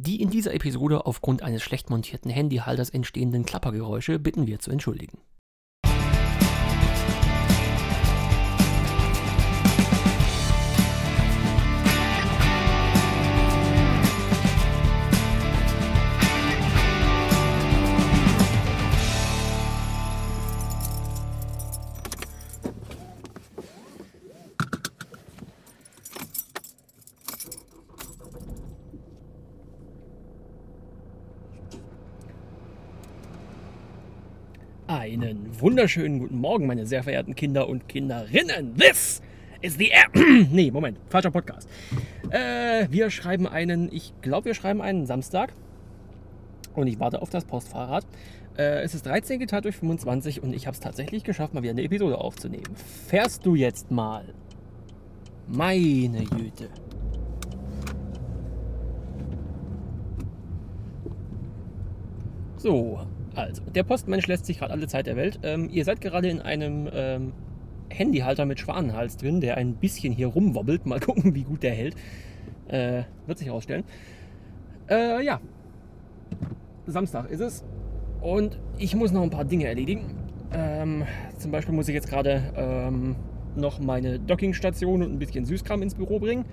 Die in dieser Episode aufgrund eines schlecht montierten Handyhalters entstehenden Klappergeräusche bitten wir zu entschuldigen. Wunderschönen guten Morgen, meine sehr verehrten Kinder und Kinderinnen. This is the nee, Moment, falscher Podcast. Äh, wir schreiben einen, ich glaube, wir schreiben einen Samstag. Und ich warte auf das Postfahrrad. Äh, es ist 13 geteilt durch 25 und ich habe es tatsächlich geschafft, mal wieder eine Episode aufzunehmen. Fährst du jetzt mal? Meine Güte. So, also, der Postmensch lässt sich gerade alle Zeit der Welt. Ähm, ihr seid gerade in einem ähm, Handyhalter mit Schwanenhals drin, der ein bisschen hier rumwobbelt. Mal gucken, wie gut der hält. Äh, wird sich herausstellen. Äh, ja. Samstag ist es. Und ich muss noch ein paar Dinge erledigen. Ähm, zum Beispiel muss ich jetzt gerade ähm, noch meine Dockingstation und ein bisschen Süßkram ins Büro bringen.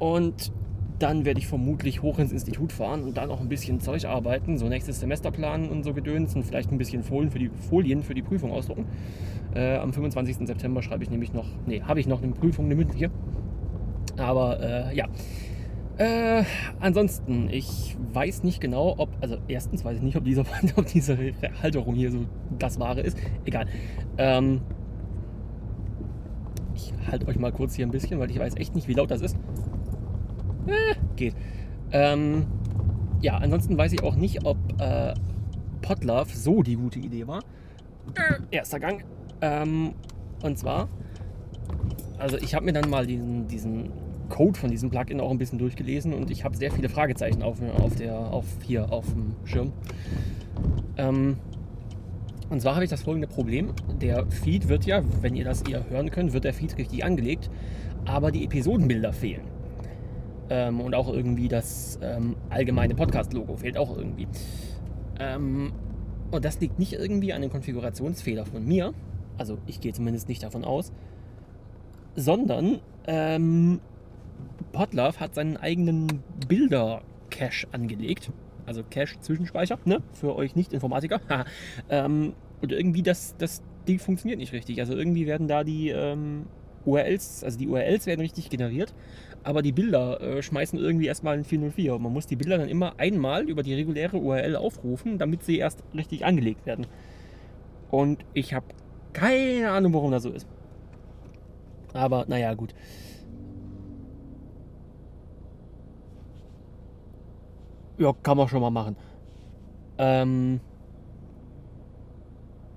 Und dann werde ich vermutlich hoch ins Institut fahren und dann auch ein bisschen Zeug arbeiten, so nächstes Semester planen und so Gedöns und vielleicht ein bisschen Folien für die, Folien für die Prüfung ausdrucken. Äh, am 25. September schreibe ich nämlich noch, nee, habe ich noch eine Prüfung, eine mündliche. Aber äh, ja. Äh, ansonsten, ich weiß nicht genau, ob, also erstens weiß ich nicht, ob diese, ob diese Halterung hier so das Wahre ist. Egal. Ähm, ich halte euch mal kurz hier ein bisschen, weil ich weiß echt nicht, wie laut das ist. Äh, geht. Ähm, ja, ansonsten weiß ich auch nicht, ob äh, Potlove so die gute Idee war. Äh, erster Gang. Ähm, und zwar, also ich habe mir dann mal diesen, diesen Code von diesem Plugin auch ein bisschen durchgelesen und ich habe sehr viele Fragezeichen auf, auf, der, auf hier auf dem Schirm. Ähm, und zwar habe ich das folgende Problem. Der Feed wird ja, wenn ihr das eher hören könnt, wird der Feed richtig angelegt, aber die Episodenbilder fehlen. Ähm, und auch irgendwie das ähm, allgemeine Podcast-Logo fehlt auch irgendwie. Ähm, und das liegt nicht irgendwie an einem Konfigurationsfehler von mir. Also ich gehe zumindest nicht davon aus. Sondern ähm, Podlove hat seinen eigenen Bilder-Cache angelegt. Also Cache-Zwischenspeicher, ne? Für euch Nicht-Informatiker. ähm, und irgendwie das, das Ding funktioniert nicht richtig. Also irgendwie werden da die ähm, URLs, also die URLs werden richtig generiert, aber die Bilder äh, schmeißen irgendwie erstmal in 404. Man muss die Bilder dann immer einmal über die reguläre URL aufrufen, damit sie erst richtig angelegt werden. Und ich habe keine Ahnung, warum das so ist. Aber naja, gut. Ja, kann man schon mal machen. Ähm,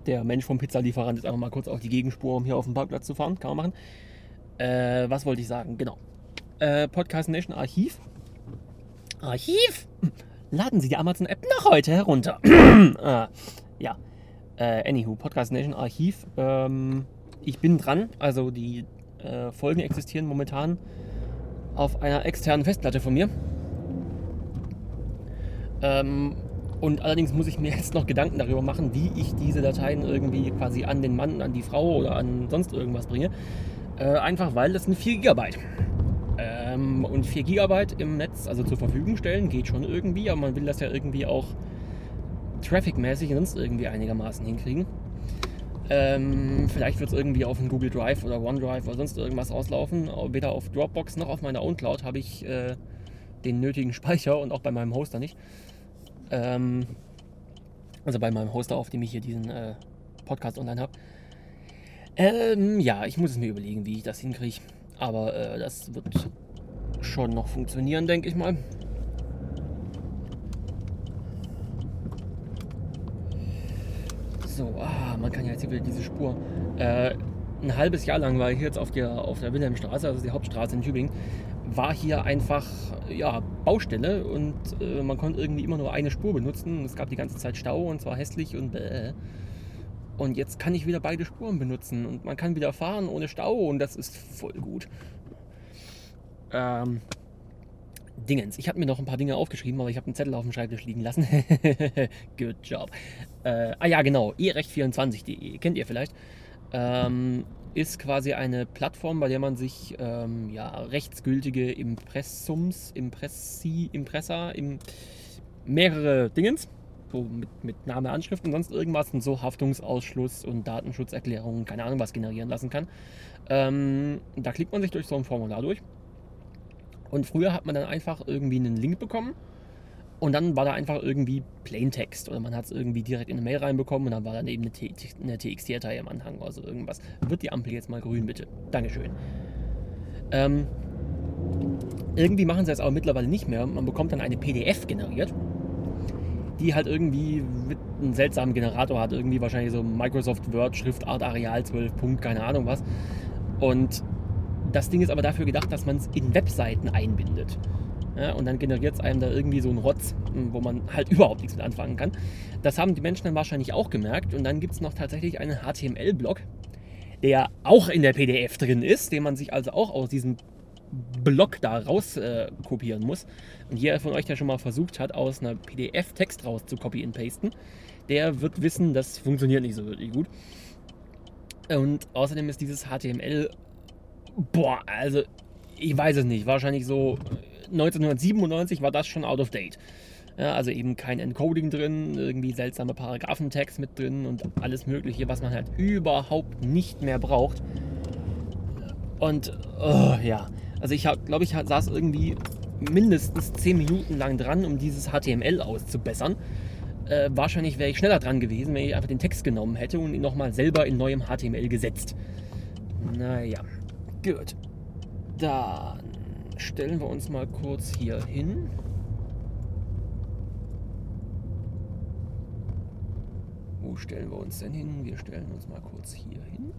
der Mensch vom Pizzalieferant ist einfach mal kurz auf die Gegenspur, um hier auf den Parkplatz zu fahren. Kann man machen. Äh, was wollte ich sagen? Genau äh, Podcast Nation Archiv. Archiv? Laden Sie die Amazon-App noch heute herunter. ah, ja. Äh, anywho, Podcast Nation Archiv. Ähm, ich bin dran. Also die äh, Folgen existieren momentan auf einer externen Festplatte von mir. Ähm, und allerdings muss ich mir jetzt noch Gedanken darüber machen, wie ich diese Dateien irgendwie quasi an den Mann, an die Frau oder an sonst irgendwas bringe. Äh, einfach weil das sind 4 GB. Ähm, und 4 GB im Netz also zur Verfügung stellen geht schon irgendwie, aber man will das ja irgendwie auch trafficmäßig sonst irgendwie einigermaßen hinkriegen. Ähm, vielleicht wird es irgendwie auf einen Google Drive oder OneDrive oder sonst irgendwas auslaufen. Weder auf Dropbox noch auf meiner OwnCloud habe ich äh, den nötigen Speicher und auch bei meinem Hoster nicht. Ähm, also bei meinem Hoster, auf dem ich hier diesen äh, Podcast online habe. Ähm, ja, ich muss es mir überlegen, wie ich das hinkriege. Aber äh, das wird schon noch funktionieren, denke ich mal. So, ah, man kann ja jetzt hier wieder diese Spur. Äh, ein halbes Jahr lang war ich jetzt auf der, auf der Wilhelmstraße, also die Hauptstraße in Tübingen, war hier einfach ja, Baustelle und äh, man konnte irgendwie immer nur eine Spur benutzen. Es gab die ganze Zeit Stau und zwar hässlich und bäh. Und jetzt kann ich wieder beide Spuren benutzen und man kann wieder fahren ohne Stau und das ist voll gut. Ähm, Dingens. Ich habe mir noch ein paar Dinge aufgeschrieben, aber ich habe einen Zettel auf dem Schreibtisch liegen lassen. Good job. Äh, ah ja, genau. erecht24.de. Kennt ihr vielleicht? Ähm, ist quasi eine Plattform, bei der man sich ähm, ja, rechtsgültige Impressums, Impressi, Impressa, im, mehrere Dingens, so mit, mit Name, Anschrift und sonst irgendwas und so Haftungsausschluss und Datenschutzerklärungen, keine Ahnung was generieren lassen kann. Ähm, da klickt man sich durch so ein Formular durch und früher hat man dann einfach irgendwie einen Link bekommen und dann war da einfach irgendwie Plaintext oder man hat es irgendwie direkt in eine Mail reinbekommen und dann war dann eben eine, TXT-Datei im Anhang, also irgendwas. Wird die Ampel jetzt mal grün, bitte? Dankeschön. Ähm, irgendwie machen sie es aber mittlerweile nicht mehr. Man bekommt dann eine PDF generiert, die halt irgendwie mit einem seltsamen Generator hat. Irgendwie wahrscheinlich so Microsoft Word, Schriftart, Areal 12, Punkt, keine Ahnung was. Und das Ding ist aber dafür gedacht, dass man es in Webseiten einbindet. Ja, und dann generiert es einem da irgendwie so einen Rotz, hm, wo man halt überhaupt nichts mit anfangen kann. Das haben die Menschen dann wahrscheinlich auch gemerkt. Und dann gibt es noch tatsächlich einen HTML-Block, der auch in der PDF drin ist, den man sich also auch aus diesem Block da raus äh, kopieren muss. Und jeder von euch, der schon mal versucht hat, aus einer PDF Text raus zu copy and pasten, der wird wissen, das funktioniert nicht so wirklich gut. Und außerdem ist dieses HTML Boah, also ich weiß es nicht. Wahrscheinlich so 1997 war das schon out of date. Ja, also eben kein Encoding drin, irgendwie seltsame Paragraphentext mit drin und alles Mögliche, was man halt überhaupt nicht mehr braucht. Und oh, ja, also ich glaube, ich saß irgendwie mindestens 10 Minuten lang dran, um dieses HTML auszubessern. Äh, wahrscheinlich wäre ich schneller dran gewesen, wenn ich einfach den Text genommen hätte und ihn nochmal selber in neuem HTML gesetzt. Naja. Gut. Dann stellen wir uns mal kurz hier hin. Wo stellen wir uns denn hin? Wir stellen uns mal kurz hier hin.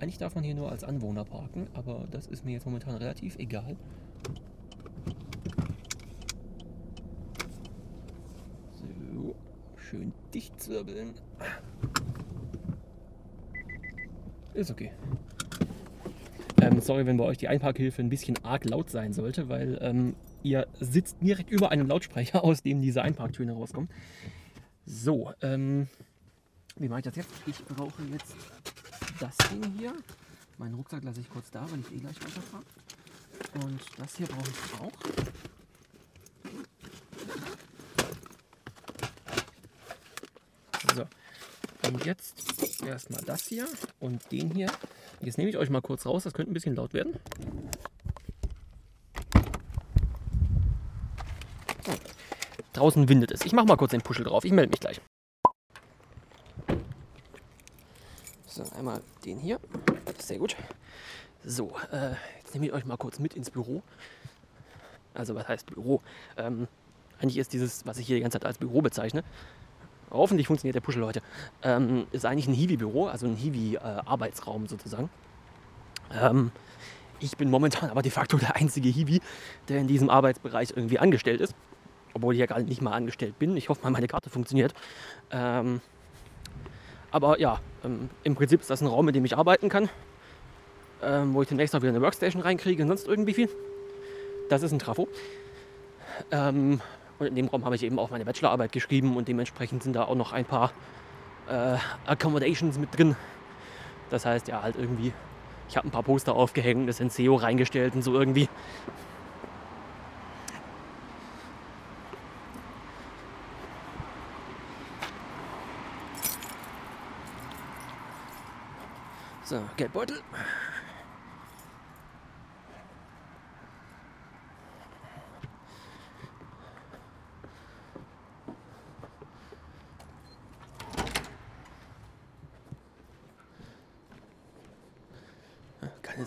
Eigentlich darf man hier nur als Anwohner parken, aber das ist mir jetzt momentan relativ egal. So, schön dicht zirbeln. Ist okay. Ähm, sorry, wenn bei euch die Einparkhilfe ein bisschen arg laut sein sollte, weil ähm, ihr sitzt direkt über einem Lautsprecher, aus dem diese Einparktöne rauskommen. So, ähm, wie mache ich das jetzt? Ich brauche jetzt das Ding hier. Meinen Rucksack lasse ich kurz da, weil ich eh gleich weiterfahre. Und das hier brauche ich auch. So, und jetzt erstmal das hier und den hier. Jetzt nehme ich euch mal kurz raus, das könnte ein bisschen laut werden. Draußen windet es. Ich mache mal kurz den Puschel drauf. Ich melde mich gleich. So, einmal den hier. Sehr gut. So, äh, jetzt nehme ich euch mal kurz mit ins Büro. Also, was heißt Büro? Ähm, eigentlich ist dieses, was ich hier die ganze Zeit als Büro bezeichne, hoffentlich funktioniert der Puschel heute, ähm, ist eigentlich ein Hiwi-Büro, also ein Hiwi-Arbeitsraum sozusagen. Ähm, ich bin momentan aber de facto der einzige Hiwi, der in diesem Arbeitsbereich irgendwie angestellt ist. Obwohl ich ja gar nicht mal angestellt bin. Ich hoffe mal, meine Karte funktioniert. Ähm, aber ja, ähm, im Prinzip ist das ein Raum, in dem ich arbeiten kann. Ähm, wo ich demnächst auch wieder eine Workstation reinkriege und sonst irgendwie viel. Das ist ein Trafo. Ähm, und in dem Raum habe ich eben auch meine Bachelorarbeit geschrieben und dementsprechend sind da auch noch ein paar äh, Accommodations mit drin. Das heißt ja halt irgendwie, ich habe ein paar Poster aufgehängt, das NCO reingestellt und so irgendwie. So, Geldbeutel.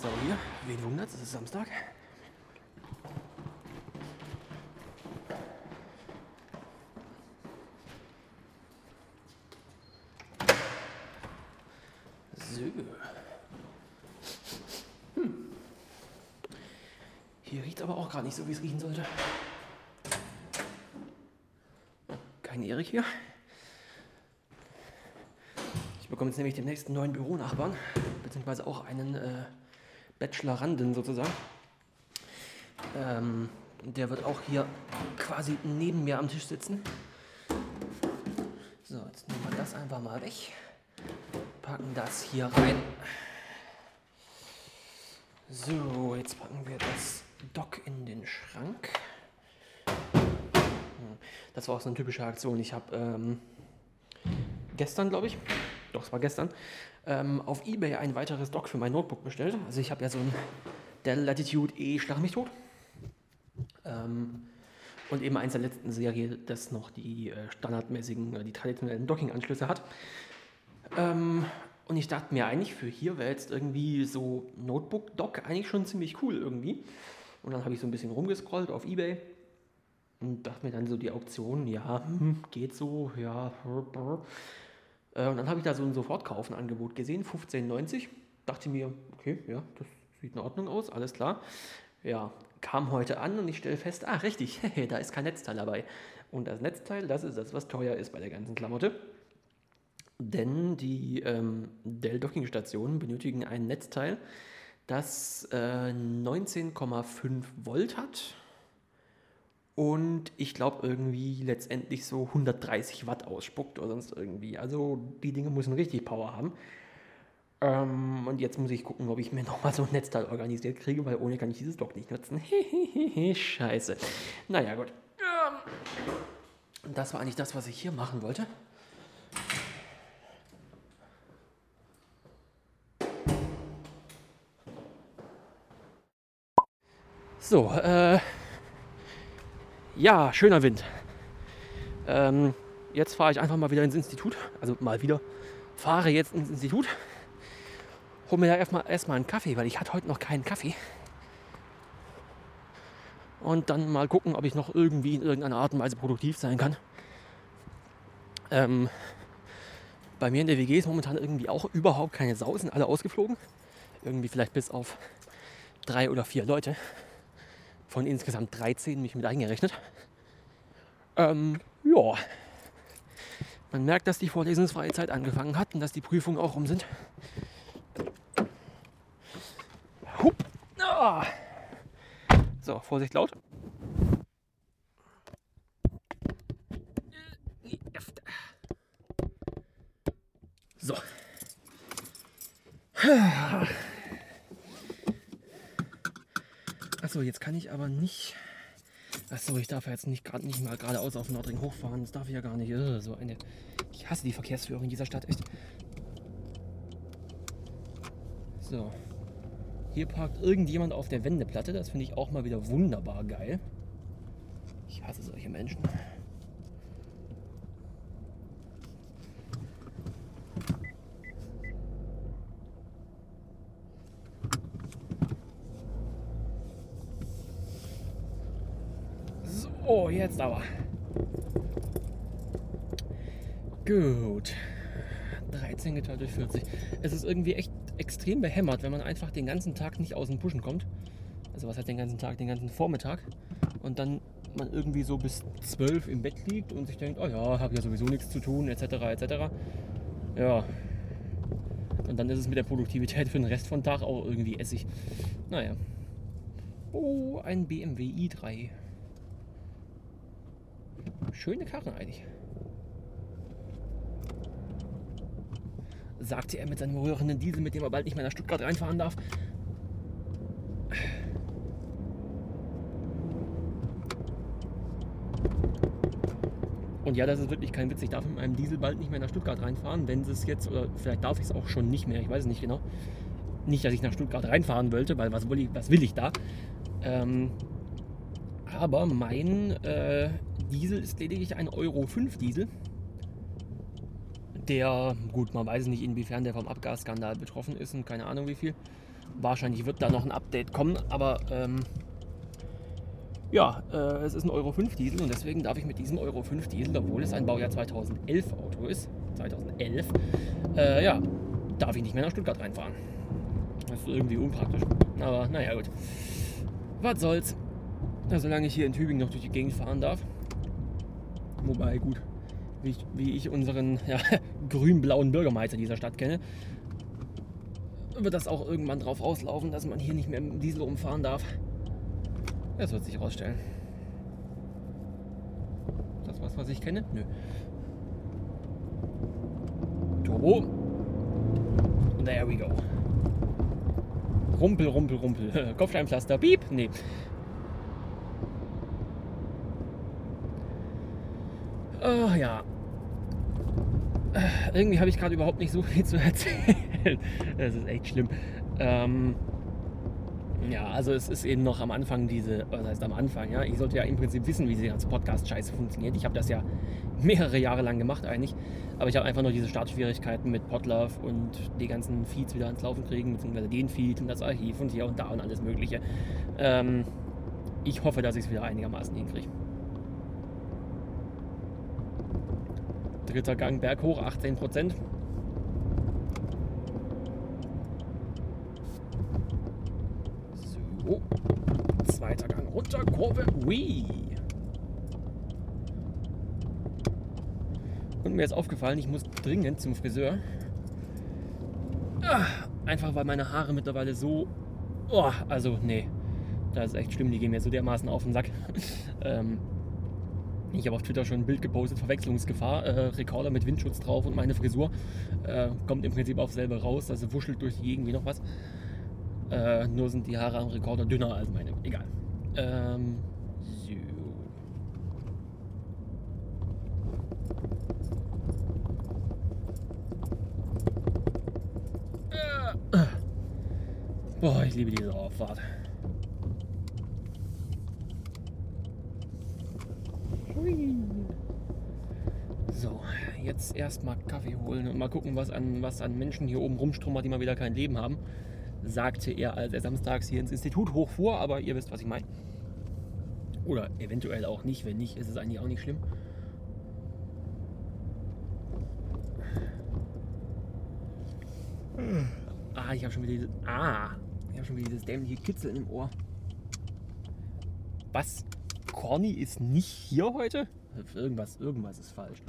Sau hier. Wen wundert es? ist Samstag. So. Hm. Hier riecht aber auch gerade nicht so, wie es riechen sollte. Kein Erik hier. Ich bekomme jetzt nämlich den nächsten neuen Büronachbarn, beziehungsweise auch einen äh, Bachelorandin sozusagen. Ähm, der wird auch hier quasi neben mir am Tisch sitzen. So, jetzt nehmen wir das einfach mal weg. Packen das hier rein. So, jetzt packen wir das Dock in den Schrank. Hm, das war auch so eine typische Aktion. Ich habe ähm, gestern, glaube ich, doch, es war gestern, ähm, auf Ebay ein weiteres Dock für mein Notebook bestellt. Also ich habe ja so ein Dell Latitude E Schlag mich tot. Ähm, und eben eins der letzten Serie, das noch die äh, standardmäßigen, äh, die traditionellen Docking-Anschlüsse hat. Ähm, und ich dachte mir eigentlich, für hier wäre jetzt irgendwie so Notebook-Dock eigentlich schon ziemlich cool irgendwie. Und dann habe ich so ein bisschen rumgescrollt auf Ebay und dachte mir dann so die Auktion, ja, hm, geht so, ja. Äh, und dann habe ich da so ein Sofortkaufen-Angebot gesehen, 15,90. Dachte mir, okay, ja, das sieht in Ordnung aus, alles klar. Ja, kam heute an und ich stelle fest, ah, richtig, da ist kein Netzteil dabei. Und das Netzteil, das ist das, was teuer ist bei der ganzen Klamotte. Denn die ähm, Dell-Docking-Stationen benötigen ein Netzteil, das äh, 19,5 Volt hat und ich glaube irgendwie letztendlich so 130 Watt ausspuckt oder sonst irgendwie. Also die Dinge müssen richtig Power haben. Ähm, und jetzt muss ich gucken, ob ich mir nochmal so ein Netzteil organisiert kriege, weil ohne kann ich dieses Dock nicht nutzen. Scheiße. Naja, gut. Ähm, das war eigentlich das, was ich hier machen wollte. So, äh, ja, schöner Wind. Ähm, jetzt fahre ich einfach mal wieder ins Institut. Also mal wieder. Fahre jetzt ins Institut hol mir da erstmal erstmal einen Kaffee, weil ich hatte heute noch keinen Kaffee. Und dann mal gucken, ob ich noch irgendwie in irgendeiner Art und Weise produktiv sein kann. Ähm, bei mir in der WG ist momentan irgendwie auch überhaupt keine Sau, sind alle ausgeflogen. Irgendwie vielleicht bis auf drei oder vier Leute. Von insgesamt 13 mich mit eingerechnet. Ähm, ja. Man merkt, dass die vorlesungsfreie Zeit angefangen hat und dass die Prüfungen auch rum sind. Hup. Ah. So, Vorsicht laut. So. Achso, jetzt kann ich aber nicht. Achso, ich darf jetzt nicht gerade nicht mal geradeaus auf Nordring hochfahren. Das darf ich ja gar nicht. So eine. Ich hasse die Verkehrsführung in dieser Stadt echt. So. Hier parkt irgendjemand auf der Wendeplatte. Das finde ich auch mal wieder wunderbar geil. Ich hasse solche Menschen. Aber. Gut. 13 geteilt durch 40. Es ist irgendwie echt extrem behämmert, wenn man einfach den ganzen Tag nicht aus dem Pushen kommt. Also was heißt den ganzen Tag, den ganzen Vormittag. Und dann man irgendwie so bis 12 im Bett liegt und sich denkt, oh ja, habe ja sowieso nichts zu tun, etc. etc. Ja. Und dann ist es mit der Produktivität für den Rest von Tag auch irgendwie essig. Naja. Oh, ein BMW i3. Schöne Karre eigentlich. sagte er mit seinem rührenden Diesel, mit dem er bald nicht mehr nach Stuttgart reinfahren darf. Und ja, das ist wirklich kein Witz. Ich darf mit meinem Diesel bald nicht mehr nach Stuttgart reinfahren, wenn es jetzt, oder vielleicht darf ich es auch schon nicht mehr, ich weiß es nicht genau. Nicht, dass ich nach Stuttgart reinfahren wollte, weil was will ich, was will ich da? Ähm, aber mein äh, Diesel ist lediglich ein Euro 5 Diesel der, gut, man weiß nicht, inwiefern der vom Abgasskandal betroffen ist und keine Ahnung wie viel. Wahrscheinlich wird da noch ein Update kommen, aber ähm, ja, äh, es ist ein Euro 5 Diesel und deswegen darf ich mit diesem Euro 5 Diesel, obwohl es ein Baujahr 2011 Auto ist, 2011, äh, ja, darf ich nicht mehr nach Stuttgart reinfahren. Das ist irgendwie unpraktisch. Aber naja, gut. Was soll's. solange ich hier in Tübingen noch durch die Gegend fahren darf. Wobei, gut, wie ich, wie ich unseren ja, grün-blauen Bürgermeister dieser Stadt kenne, wird das auch irgendwann drauf auslaufen, dass man hier nicht mehr im Diesel rumfahren darf. Das wird sich herausstellen. Das was, was ich kenne? Nö. Turbo. There we go. Rumpel, rumpel, rumpel. Kopfsteinpflaster. Piep. Nee. Oh ja. Irgendwie habe ich gerade überhaupt nicht so viel zu erzählen. Das ist echt schlimm. Ähm, ja, also es ist eben noch am Anfang diese, was heißt am Anfang, ja. Ich sollte ja im Prinzip wissen, wie diese ganze Podcast-Scheiße funktioniert. Ich habe das ja mehrere Jahre lang gemacht eigentlich. Aber ich habe einfach nur diese Startschwierigkeiten mit Podlove und die ganzen Feeds wieder ans Laufen kriegen, beziehungsweise den Feed und das Archiv und hier und da und alles Mögliche. Ähm, ich hoffe, dass ich es wieder einigermaßen hinkriege. Dritter Gang berghoch, 18 Prozent. So. Zweiter Gang runter, Kurve. Wee. Und mir ist aufgefallen, ich muss dringend zum Friseur. Ah, einfach weil meine Haare mittlerweile so. Oh, also, nee. Das ist echt schlimm, die gehen mir so dermaßen auf den Sack. ähm, ich habe auf Twitter schon ein Bild gepostet, Verwechslungsgefahr, äh, Rekorder mit Windschutz drauf und meine Frisur äh, kommt im Prinzip auf selber raus, also wuschelt durch die Gegend wie noch was. Äh, nur sind die Haare am Rekorder dünner als meine. Egal. Ähm, so. Äh, boah, ich liebe diese Auffahrt. So, jetzt erstmal Kaffee holen und mal gucken, was an, was an Menschen hier oben rumstrummert, die mal wieder kein Leben haben, sagte er, als er samstags hier ins Institut hochfuhr, aber ihr wisst, was ich meine. Oder eventuell auch nicht, wenn nicht, ist es eigentlich auch nicht schlimm. Ah, ich habe schon wieder dieses. Ah, ich habe schon wieder dieses dämliche Kitzeln im Ohr. Was? Corny ist nicht hier heute? Irgendwas, irgendwas ist falsch.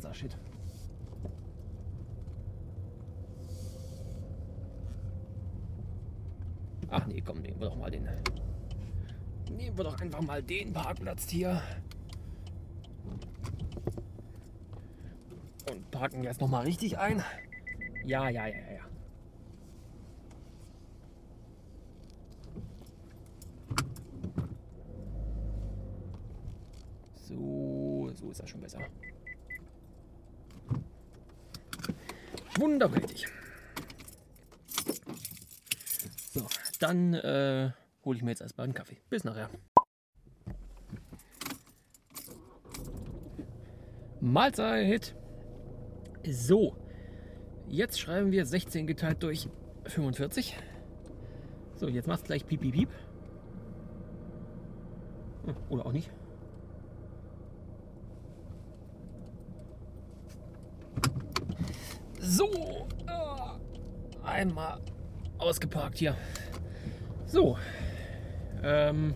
Krasser Shit. Ach nee, komm, nehmen wir doch mal den. Nehmen wir doch einfach mal den Parkplatz hier. Und parken jetzt noch mal richtig ein. Ja, ja, ja, ja. So, so ist das schon besser. Wunderprächtig. So, dann äh, hole ich mir jetzt erstmal einen Kaffee. Bis nachher. Mahlzeit. So, jetzt schreiben wir 16 geteilt durch 45. So, jetzt macht es gleich piep, piep, piep. Hm, Oder auch nicht. So, äh, einmal ausgeparkt hier. So, ähm,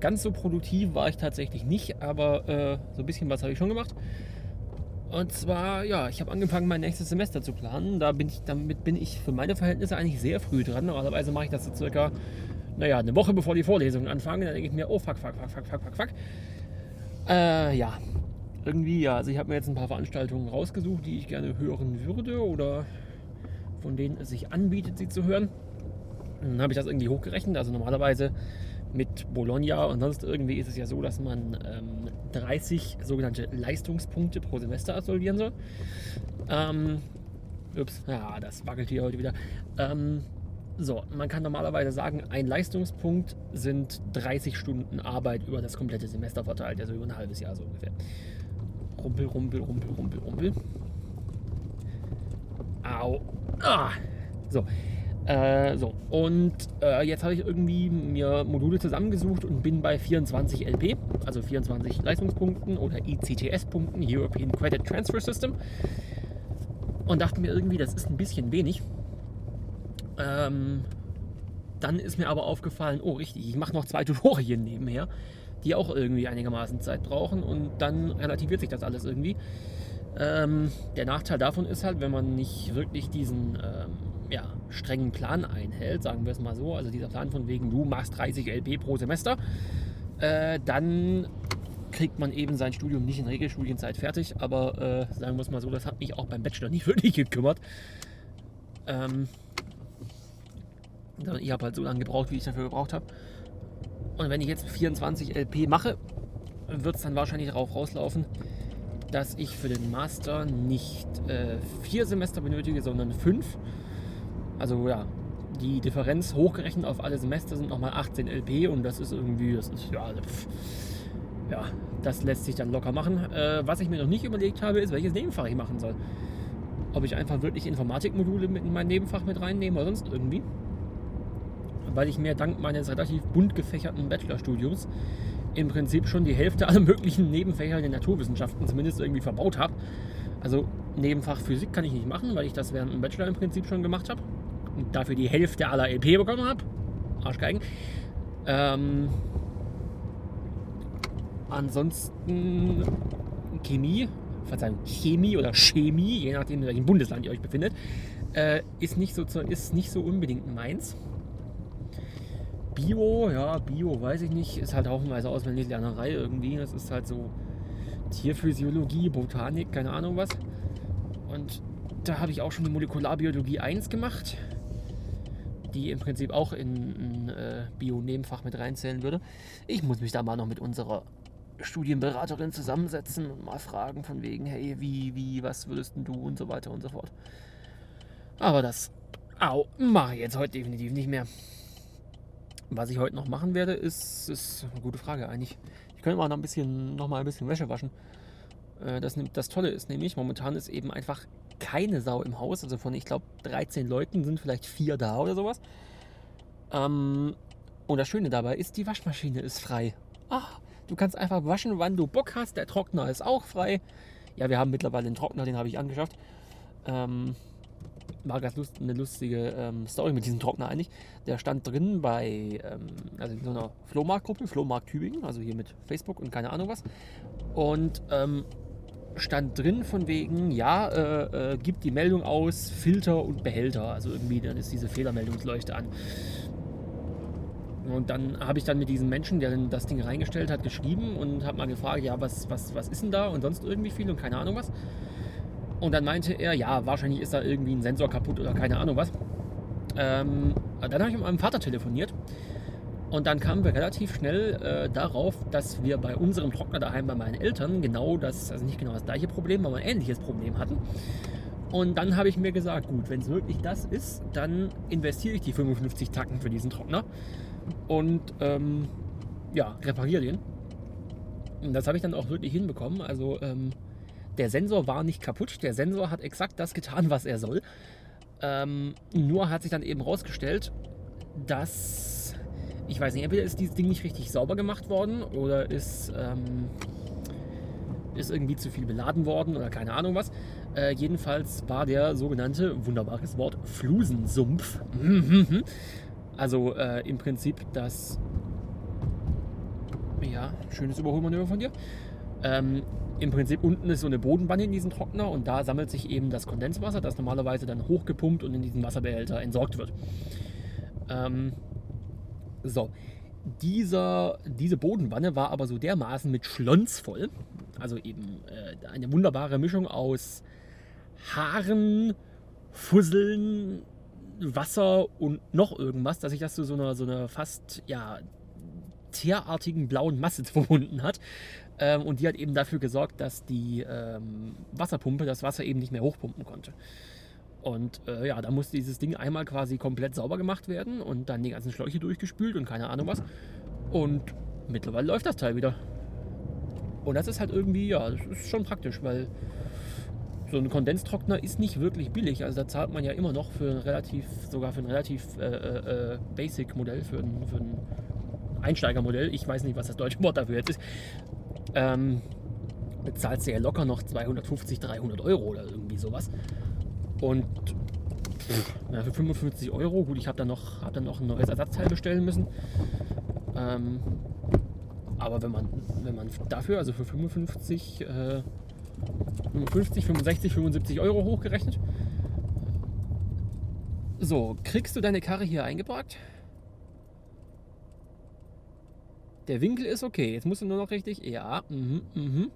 ganz so produktiv war ich tatsächlich nicht, aber äh, so ein bisschen was habe ich schon gemacht. Und zwar, ja, ich habe angefangen, mein nächstes Semester zu planen. Da bin ich, damit bin ich für meine Verhältnisse eigentlich sehr früh dran. Normalerweise mache ich das so circa, naja, eine Woche bevor die Vorlesungen anfangen. Dann denke ich mir, oh fuck, fuck, fuck, fuck, fuck, fuck, fuck. Äh, ja, irgendwie, ja. Also ich habe mir jetzt ein paar Veranstaltungen rausgesucht, die ich gerne hören würde oder von denen es sich anbietet, sie zu hören. Dann habe ich das irgendwie hochgerechnet. Also normalerweise mit Bologna und sonst irgendwie ist es ja so, dass man ähm, 30 sogenannte Leistungspunkte pro Semester absolvieren soll. Ähm, ups, ja, das wackelt hier heute wieder. Ähm, so, man kann normalerweise sagen, ein Leistungspunkt sind 30 Stunden Arbeit über das komplette Semester verteilt, also über ein halbes Jahr so ungefähr. Rumpel, rumpel, rumpel, rumpel, rumpel. Au. Ah. So. Äh, so, und äh, jetzt habe ich irgendwie mir Module zusammengesucht und bin bei 24 LP, also 24 Leistungspunkten oder ICTS-Punkten, European Credit Transfer System. Und dachte mir irgendwie, das ist ein bisschen wenig. Ähm, dann ist mir aber aufgefallen, oh richtig, ich mache noch zwei Tutorien nebenher, die auch irgendwie einigermaßen Zeit brauchen und dann relativiert sich das alles irgendwie. Ähm, der Nachteil davon ist halt, wenn man nicht wirklich diesen ähm, ja, strengen Plan einhält, sagen wir es mal so, also dieser Plan von wegen, du machst 30 LP pro Semester, äh, dann kriegt man eben sein Studium nicht in Regelstudienzeit fertig. Aber äh, sagen wir es mal so, das hat mich auch beim Bachelor nicht wirklich gekümmert. Ähm, ich habe halt so lange gebraucht, wie ich dafür gebraucht habe. Und wenn ich jetzt 24 LP mache, wird es dann wahrscheinlich darauf rauslaufen, dass ich für den Master nicht äh, vier Semester benötige, sondern fünf. Also ja, die Differenz hochgerechnet auf alle Semester sind nochmal 18 LP und das ist irgendwie, das ist ja, pff, ja, das lässt sich dann locker machen. Äh, was ich mir noch nicht überlegt habe, ist, welches Nebenfach ich machen soll. Ob ich einfach wirklich Informatikmodule mit in mein Nebenfach mit reinnehme oder sonst irgendwie. Weil ich mir dank meines relativ bunt gefächerten Bachelorstudiums im Prinzip schon die Hälfte aller möglichen Nebenfächer in den Naturwissenschaften zumindest irgendwie verbaut habe. Also Nebenfach Physik kann ich nicht machen, weil ich das während dem Bachelor im Prinzip schon gemacht habe. Und dafür die Hälfte aller EP bekommen habe. Arschgeigen. Ähm, Ansonsten Chemie, Verzeihung, Chemie oder Chemie, je nachdem, in welchem Bundesland ihr euch befindet, äh, ist, nicht so, ist nicht so unbedingt meins. Bio, ja, Bio weiß ich nicht, ist halt haufenweise auswendig Lernerei irgendwie. Das ist halt so Tierphysiologie, Botanik, keine Ahnung was. Und da habe ich auch schon die Molekularbiologie 1 gemacht, die im Prinzip auch in ein äh, Bio-Nebenfach mit reinzählen würde. Ich muss mich da mal noch mit unserer Studienberaterin zusammensetzen und mal fragen von wegen, hey, wie, wie, was würdest du und so weiter und so fort. Aber das, au, mache ich jetzt heute definitiv nicht mehr. Was ich heute noch machen werde, ist, ist eine gute Frage eigentlich. Ich könnte mal noch ein bisschen, noch mal ein bisschen Wäsche waschen. Äh, das, das Tolle ist nämlich, momentan ist eben einfach keine Sau im Haus. Also von, ich glaube, 13 Leuten sind vielleicht vier da oder sowas. Ähm, und das Schöne dabei ist, die Waschmaschine ist frei. Ach, Du kannst einfach waschen, wann du Bock hast. Der Trockner ist auch frei. Ja, wir haben mittlerweile einen Trockner, den habe ich angeschafft. Ähm, war ganz lust, eine lustige ähm, Story mit diesem Trockner eigentlich. Der stand drin bei, ähm, also in so einer Flohmarktgruppe, Flohmarkt Tübingen, also hier mit Facebook und keine Ahnung was. Und ähm, stand drin von wegen, ja, äh, äh, gibt die Meldung aus, Filter und Behälter. Also irgendwie, dann ist diese Fehlermeldungsleuchte an. Und dann habe ich dann mit diesem Menschen, der das Ding reingestellt hat, geschrieben und habe mal gefragt, ja, was, was, was ist denn da und sonst irgendwie viel und keine Ahnung was. Und dann meinte er, ja, wahrscheinlich ist da irgendwie ein Sensor kaputt oder keine Ahnung was. Ähm, dann habe ich mit meinem Vater telefoniert und dann kamen wir relativ schnell äh, darauf, dass wir bei unserem Trockner daheim bei meinen Eltern genau das, also nicht genau das gleiche Problem, aber ein ähnliches Problem hatten. Und dann habe ich mir gesagt, gut, wenn es wirklich das ist, dann investiere ich die 55 Tacken für diesen Trockner und ähm, ja, repariere den. Und das habe ich dann auch wirklich hinbekommen. Also ähm, der Sensor war nicht kaputt. Der Sensor hat exakt das getan, was er soll. Ähm, nur hat sich dann eben rausgestellt, dass ich weiß nicht, entweder ist dieses Ding nicht richtig sauber gemacht worden oder ist, ähm, ist irgendwie zu viel beladen worden oder keine Ahnung was. Äh, jedenfalls war der sogenannte, wunderbares Wort, Flusensumpf. Also äh, im Prinzip das, ja, schönes Überholmanöver von dir. Ähm, Im Prinzip unten ist so eine Bodenwanne in diesem Trockner und da sammelt sich eben das Kondenswasser, das normalerweise dann hochgepumpt und in diesen Wasserbehälter entsorgt wird. Ähm, so, dieser, diese Bodenwanne war aber so dermaßen mit Schlons voll, also eben äh, eine wunderbare Mischung aus Haaren, Fusseln, Wasser und noch irgendwas, dass sich das zu so einer, so einer fast ja, teerartigen blauen Masse verbunden hat. Ähm, und die hat eben dafür gesorgt, dass die ähm, Wasserpumpe das Wasser eben nicht mehr hochpumpen konnte. Und äh, ja, da musste dieses Ding einmal quasi komplett sauber gemacht werden und dann die ganzen Schläuche durchgespült und keine Ahnung was. Und mittlerweile läuft das Teil wieder. Und das ist halt irgendwie, ja, das ist schon praktisch, weil so ein Kondenstrockner ist nicht wirklich billig. Also da zahlt man ja immer noch für ein relativ, sogar für ein relativ äh, äh, Basic-Modell, für ein, für ein Einsteigermodell. Ich weiß nicht, was das deutsche Wort dafür jetzt ist. Ähm, bezahlst du ja locker noch 250, 300 Euro oder irgendwie sowas. Und na, für 55 Euro, gut, ich habe dann, noch, hab dann noch ein neues Ersatzteil bestellen müssen. Ähm, aber wenn man, wenn man dafür, also für 55, äh, 55, 65, 75 Euro hochgerechnet. So, kriegst du deine Karre hier eingeparkt? Der Winkel ist okay. Jetzt musst du nur noch richtig. Ja, mhm, mhm.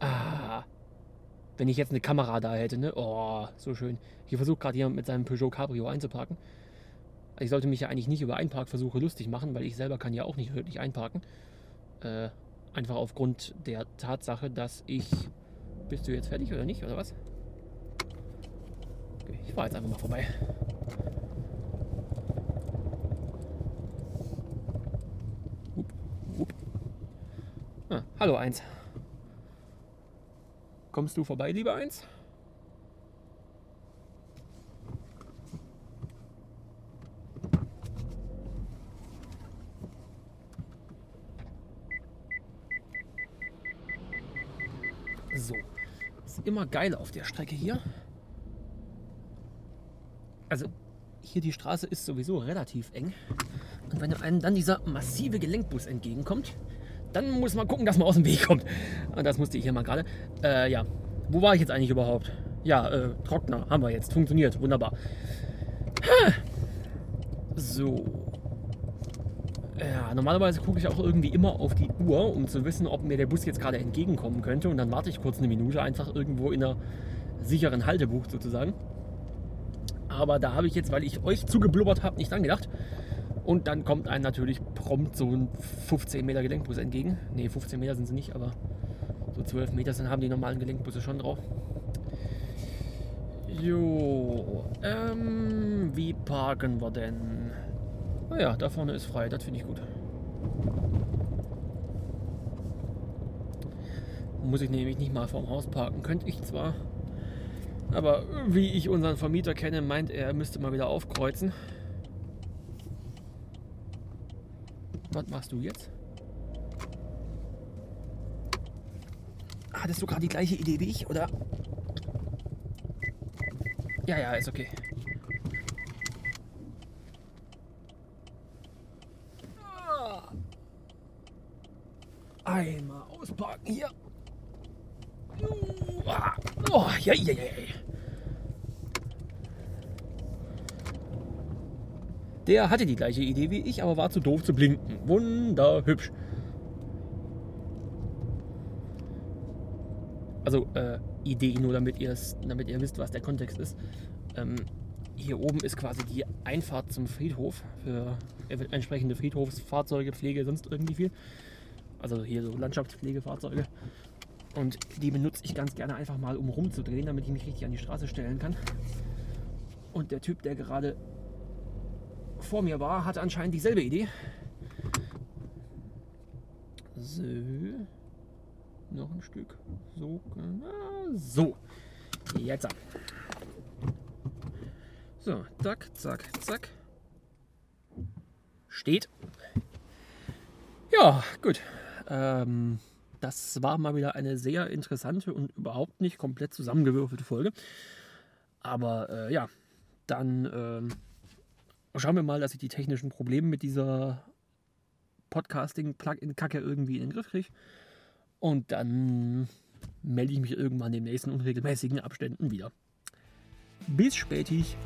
Ah. Wenn ich jetzt eine Kamera da hätte, ne? Oh, so schön. Hier versucht gerade jemand mit seinem Peugeot Cabrio einzuparken. Ich sollte mich ja eigentlich nicht über Einparkversuche lustig machen, weil ich selber kann ja auch nicht wirklich einparken. Äh, einfach aufgrund der Tatsache, dass ich... Bist du jetzt fertig oder nicht, oder was? Okay, ich fahre jetzt einfach mal vorbei. Hup, hup. Ah, hallo Eins. Kommst du vorbei, lieber Eins? So. Ist immer geil auf der Strecke hier. Also, hier die Straße ist sowieso relativ eng. Und wenn einem dann dieser massive Gelenkbus entgegenkommt, dann muss man gucken, dass man aus dem Weg kommt. Und das musste ich hier mal gerade. Äh, ja. Wo war ich jetzt eigentlich überhaupt? Ja, äh, Trockner haben wir jetzt. Funktioniert. Wunderbar. So. Ja, normalerweise gucke ich auch irgendwie immer auf die Uhr, um zu wissen, ob mir der Bus jetzt gerade entgegenkommen könnte. Und dann warte ich kurz eine Minute einfach irgendwo in einer sicheren Haltebucht sozusagen. Aber da habe ich jetzt, weil ich euch zugeblubbert habe, nicht angedacht. Und dann kommt einem natürlich prompt so ein 15 Meter Gelenkbus entgegen. Ne, 15 Meter sind sie nicht, aber so 12 Meter sind, haben die normalen Gelenkbusse schon drauf. Jo, ähm, wie parken wir denn? Naja, da vorne ist frei, das finde ich gut. Muss ich nämlich nicht mal vorm Haus parken. Könnte ich zwar, aber wie ich unseren Vermieter kenne, meint er, er müsste mal wieder aufkreuzen. Was machst du jetzt? Hattest du gerade die gleiche Idee wie ich, oder? Ja, ja, ist okay. Einmal ausparken hier. Oh, ja, ja, ja. Der hatte die gleiche Idee wie ich, aber war zu doof zu blinken. Wunderhübsch. Also äh, Idee nur, damit, damit ihr wisst, was der Kontext ist. Ähm, hier oben ist quasi die Einfahrt zum Friedhof für entsprechende Friedhofsfahrzeuge, Pflege, sonst irgendwie viel. Also hier so Landschaftspflegefahrzeuge. Und die benutze ich ganz gerne einfach mal, um rumzudrehen, damit ich mich richtig an die Straße stellen kann. Und der Typ, der gerade vor mir war, hatte anscheinend dieselbe Idee. So. Noch ein Stück. So. So. Jetzt. So, zack, zack, zack. Steht. Ja, gut. Ähm, das war mal wieder eine sehr interessante und überhaupt nicht komplett zusammengewürfelte Folge. Aber äh, ja, dann ähm, schauen wir mal, dass ich die technischen Probleme mit dieser Podcasting-Plugin-Kacke irgendwie in den Griff kriege. Und dann melde ich mich irgendwann in den nächsten unregelmäßigen Abständen wieder. Bis spätig.